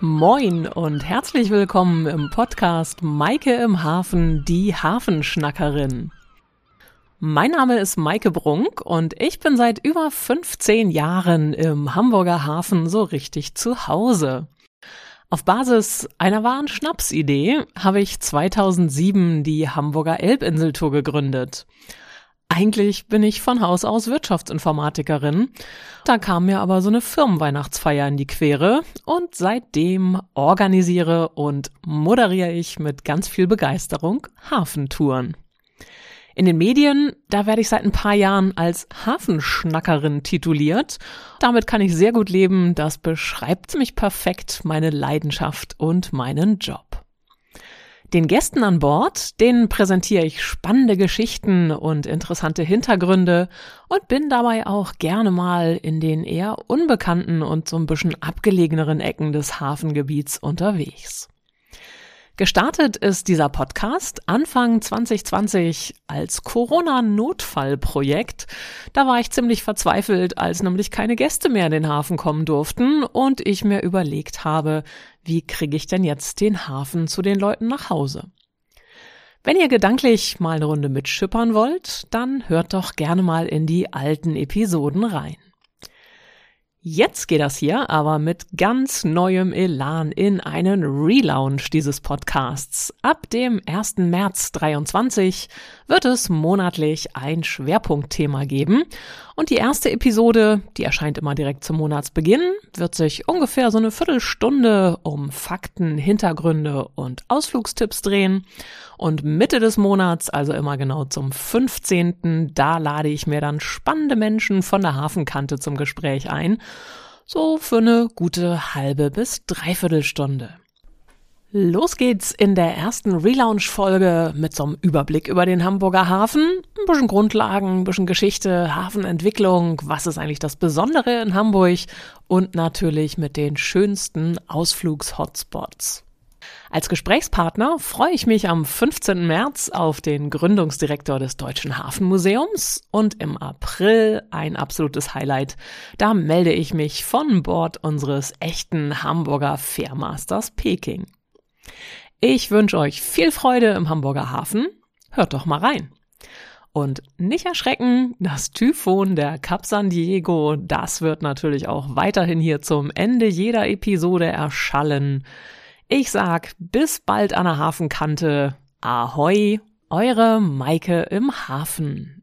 Moin und herzlich willkommen im Podcast Maike im Hafen, die Hafenschnackerin. Mein Name ist Maike Brunk und ich bin seit über 15 Jahren im Hamburger Hafen so richtig zu Hause. Auf Basis einer wahren Schnapsidee habe ich 2007 die Hamburger Elbinseltour gegründet. Eigentlich bin ich von Haus aus Wirtschaftsinformatikerin. Da kam mir aber so eine Firmenweihnachtsfeier in die Quere und seitdem organisiere und moderiere ich mit ganz viel Begeisterung Hafentouren. In den Medien, da werde ich seit ein paar Jahren als Hafenschnackerin tituliert. Damit kann ich sehr gut leben. Das beschreibt mich perfekt, meine Leidenschaft und meinen Job. Den Gästen an Bord, denen präsentiere ich spannende Geschichten und interessante Hintergründe und bin dabei auch gerne mal in den eher unbekannten und so ein bisschen abgelegeneren Ecken des Hafengebiets unterwegs. Gestartet ist dieser Podcast Anfang 2020 als Corona-Notfallprojekt. Da war ich ziemlich verzweifelt, als nämlich keine Gäste mehr in den Hafen kommen durften und ich mir überlegt habe, wie kriege ich denn jetzt den Hafen zu den Leuten nach Hause? Wenn ihr gedanklich mal eine Runde mitschippern wollt, dann hört doch gerne mal in die alten Episoden rein. Jetzt geht das hier aber mit ganz neuem Elan in einen Relaunch dieses Podcasts. Ab dem 1. März 23 wird es monatlich ein Schwerpunktthema geben. Und die erste Episode, die erscheint immer direkt zum Monatsbeginn, wird sich ungefähr so eine Viertelstunde um Fakten, Hintergründe und Ausflugstipps drehen. Und Mitte des Monats, also immer genau zum 15., da lade ich mir dann spannende Menschen von der Hafenkante zum Gespräch ein. So für eine gute halbe bis dreiviertel Stunde. Los geht's in der ersten Relaunch-Folge mit so einem Überblick über den Hamburger Hafen. Ein bisschen Grundlagen, ein bisschen Geschichte, Hafenentwicklung, was ist eigentlich das Besondere in Hamburg und natürlich mit den schönsten Ausflugs-Hotspots. Als Gesprächspartner freue ich mich am 15. März auf den Gründungsdirektor des Deutschen Hafenmuseums und im April ein absolutes Highlight. Da melde ich mich von Bord unseres echten Hamburger Fairmasters Peking. Ich wünsche euch viel Freude im Hamburger Hafen. Hört doch mal rein. Und nicht erschrecken, das Typhon der Cap San Diego, das wird natürlich auch weiterhin hier zum Ende jeder Episode erschallen. Ich sag bis bald an der Hafenkante. Ahoi, eure Maike im Hafen.